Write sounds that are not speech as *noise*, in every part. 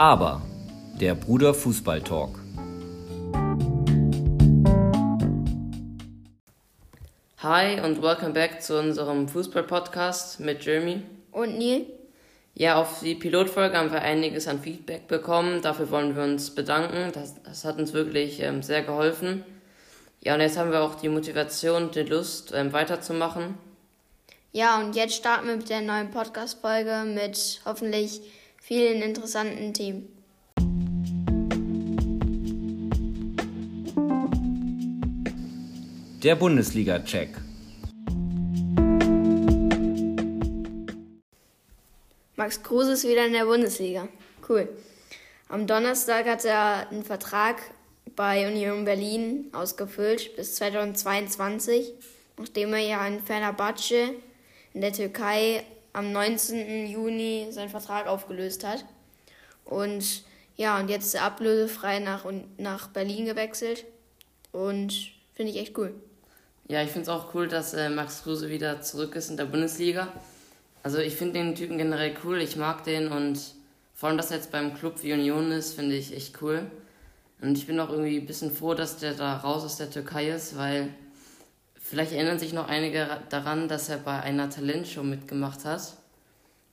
Aber der Bruder Fußball Talk. Hi und welcome back zu unserem Fußball-Podcast mit Jeremy. Und Neil? Ja, auf die Pilotfolge haben wir einiges an Feedback bekommen. Dafür wollen wir uns bedanken. Das, das hat uns wirklich ähm, sehr geholfen. Ja, und jetzt haben wir auch die Motivation und die Lust, ähm, weiterzumachen. Ja, und jetzt starten wir mit der neuen Podcast-Folge mit hoffentlich vielen interessanten Themen. Der Bundesliga-Check. Max Kruse ist wieder in der Bundesliga. Cool. Am Donnerstag hat er einen Vertrag bei Union Berlin ausgefüllt bis 2022, nachdem er ja in Fenerbahce in der Türkei am 19. Juni seinen Vertrag aufgelöst hat. Und ja, und jetzt ist ablösefrei nach, nach Berlin gewechselt. Und finde ich echt cool. Ja, ich finde es auch cool, dass äh, Max Kruse wieder zurück ist in der Bundesliga. Also ich finde den Typen generell cool, ich mag den und vor allem, dass er jetzt beim Club wie Union ist, finde ich echt cool. Und ich bin auch irgendwie ein bisschen froh, dass der da raus aus der Türkei ist, weil vielleicht erinnern sich noch einige daran, dass er bei einer Talentshow mitgemacht hat,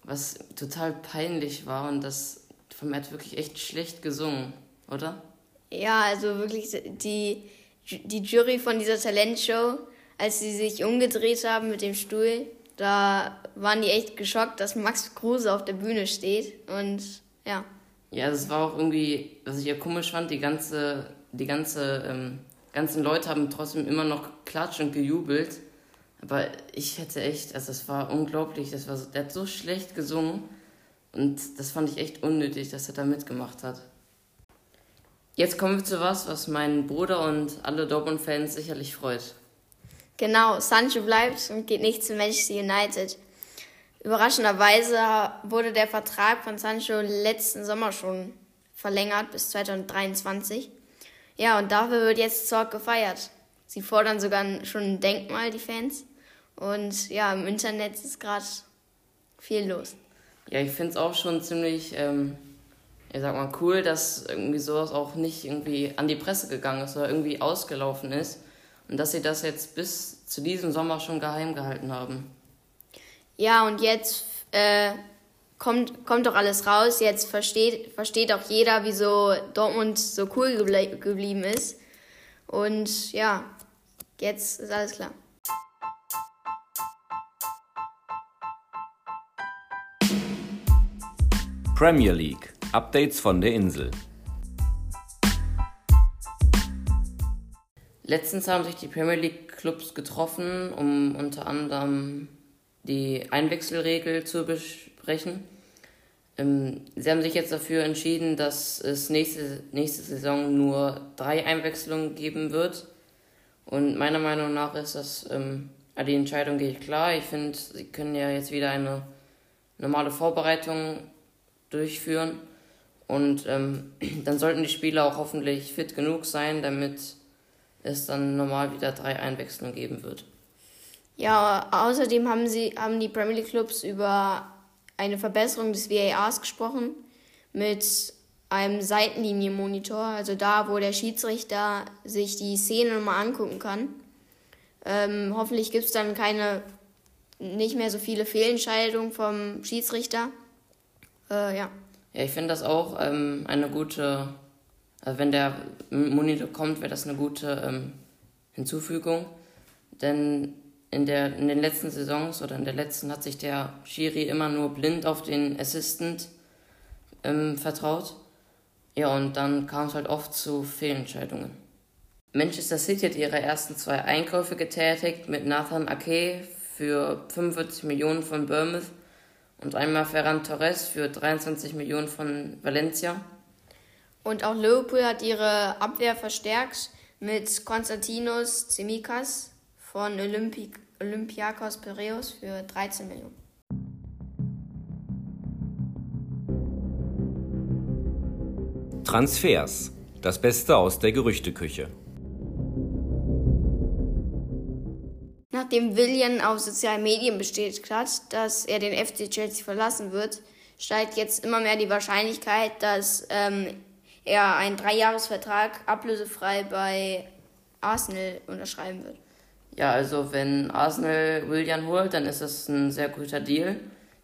was total peinlich war und das vom er hat wirklich echt schlecht gesungen, oder? Ja, also wirklich die die Jury von dieser Talentshow, als sie sich umgedreht haben mit dem Stuhl, da waren die echt geschockt, dass Max Kruse auf der Bühne steht und ja. Ja, das war auch irgendwie, was ich ja komisch fand, die ganze, die ganze, ähm, ganzen Leute haben trotzdem immer noch klatscht und gejubelt. Aber ich hätte echt, also es war unglaublich, das war der hat so schlecht gesungen und das fand ich echt unnötig, dass er da mitgemacht hat. Jetzt kommen wir zu was, was meinen Bruder und alle Dortmund-Fans sicherlich freut. Genau, Sancho bleibt und geht nicht zu Manchester United. Überraschenderweise wurde der Vertrag von Sancho letzten Sommer schon verlängert bis 2023. Ja, und dafür wird jetzt Zorg gefeiert. Sie fordern sogar schon ein Denkmal, die Fans. Und ja, im Internet ist gerade viel los. Ja, ich finde es auch schon ziemlich ähm, ich sag mal, cool, dass irgendwie sowas auch nicht irgendwie an die Presse gegangen ist oder irgendwie ausgelaufen ist und dass sie das jetzt bis zu diesem Sommer schon geheim gehalten haben. Ja, und jetzt äh, kommt, kommt doch alles raus. Jetzt versteht, versteht auch jeder, wieso Dortmund so cool geblie geblieben ist. Und ja, jetzt ist alles klar. Premier League. Updates von der Insel. Letztens haben sich die Premier League Clubs getroffen, um unter anderem die Einwechselregel zu besprechen. Ähm, sie haben sich jetzt dafür entschieden, dass es nächste, nächste Saison nur drei Einwechslungen geben wird. Und meiner Meinung nach ist das, ähm, die Entscheidung geht klar. Ich finde, sie können ja jetzt wieder eine normale Vorbereitung durchführen. Und ähm, *clears throat* dann sollten die Spieler auch hoffentlich fit genug sein, damit es dann normal wieder drei Einwechslungen geben wird. Ja, außerdem haben, sie, haben die Premier League Clubs über eine Verbesserung des VARs gesprochen mit einem Seitenlinienmonitor, also da, wo der Schiedsrichter sich die Szene nochmal angucken kann. Ähm, hoffentlich gibt es dann keine, nicht mehr so viele Fehlentscheidungen vom Schiedsrichter. Äh, ja. Ja, ich finde das auch ähm, eine gute, also wenn der Monitor kommt, wäre das eine gute ähm, Hinzufügung. Denn in, der, in den letzten Saisons oder in der letzten hat sich der Schiri immer nur blind auf den Assistant ähm, vertraut. Ja, und dann kam es halt oft zu Fehlentscheidungen. Manchester City hat ihre ersten zwei Einkäufe getätigt mit Nathan Ake für 45 Millionen von Bournemouth und einmal Ferran Torres für 23 Millionen von Valencia. Und auch Liverpool hat ihre Abwehr verstärkt mit Konstantinos Tsimikas von Olympi Olympiakos Piraeus für 13 Millionen. Transfers. Das Beste aus der Gerüchteküche. Nachdem William auf sozialen Medien bestätigt hat, dass er den FC Chelsea verlassen wird, steigt jetzt immer mehr die Wahrscheinlichkeit, dass ähm, er einen Dreijahresvertrag ablösefrei bei Arsenal unterschreiben wird. Ja, also wenn Arsenal William holt, dann ist das ein sehr guter Deal.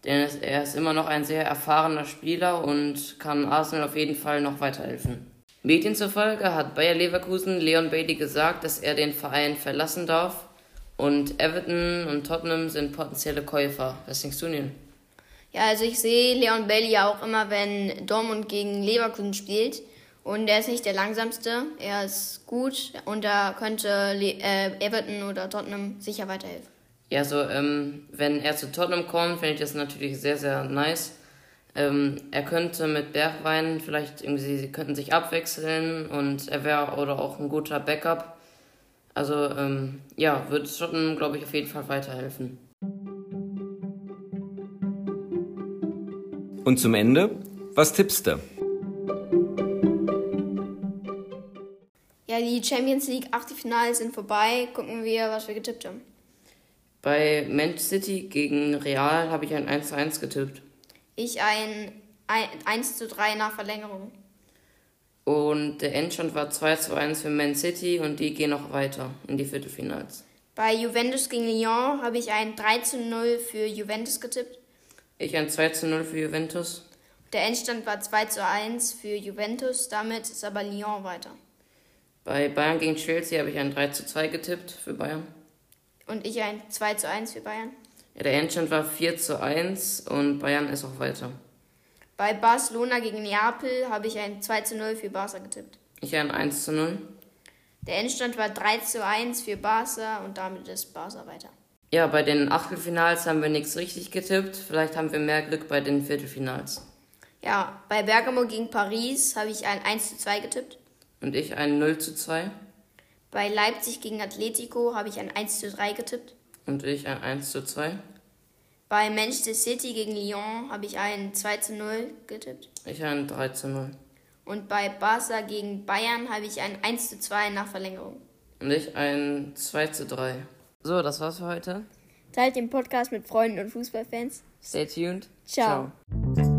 Denn er ist immer noch ein sehr erfahrener Spieler und kann Arsenal auf jeden Fall noch weiterhelfen. Medien zufolge hat Bayer Leverkusen Leon Bailey gesagt, dass er den Verein verlassen darf. Und Everton und Tottenham sind potenzielle Käufer. Was denkst du, Neil? Ja, also ich sehe Leon Bailey ja auch immer, wenn Dortmund gegen Leverkusen spielt. Und er ist nicht der langsamste, er ist gut und da könnte Le äh, Everton oder Tottenham sicher weiterhelfen. Ja, so, ähm, wenn er zu Tottenham kommt, finde ich das natürlich sehr, sehr nice. Ähm, er könnte mit Bergwein vielleicht irgendwie, sie könnten sich abwechseln und er wäre oder auch ein guter Backup. Also, ähm, ja, würde Tottenham, glaube ich, auf jeden Fall weiterhelfen. Und zum Ende, was tippst du? Ja, die Champions League Achtelfinale sind vorbei. Gucken wir, was wir getippt haben. Bei Manchester City gegen Real habe ich ein 1 zu 1 getippt. Ich ein 1 zu 3 nach Verlängerung. Und der Endstand war 2 zu 1 für Man City und die gehen noch weiter in die Viertelfinals. Bei Juventus gegen Lyon habe ich ein 3 zu 0 für Juventus getippt. Ich ein 2 zu 0 für Juventus. Der Endstand war 2 zu 1 für Juventus, damit ist aber Lyon weiter. Bei Bayern gegen Chelsea habe ich ein 3 zu 2 getippt für Bayern. Und ich ein 2 zu 1 für Bayern. Ja, der Endstand war 4 zu 1 und Bayern ist auch weiter. Bei Barcelona gegen Neapel habe ich ein 2 zu 0 für Barca getippt. Ich ein 1 zu 0. Der Endstand war 3 zu 1 für Barca und damit ist Barca weiter. Ja, bei den Achtelfinals haben wir nichts richtig getippt. Vielleicht haben wir mehr Glück bei den Viertelfinals. Ja, bei Bergamo gegen Paris habe ich ein 1 zu 2 getippt. Und ich ein 0 zu 2. Bei Leipzig gegen Atletico habe ich ein 1 zu 3 getippt. Und ich ein 1 zu 2. Bei Manchester City gegen Lyon habe ich ein 2 zu 0 getippt. Ich ein 3 zu 0. Und bei Barca gegen Bayern habe ich ein 1 zu 2 nach Verlängerung. Und ich ein 2 zu 3. So, das war's für heute. Teilt den Podcast mit Freunden und Fußballfans. Stay tuned. Ciao. Ciao.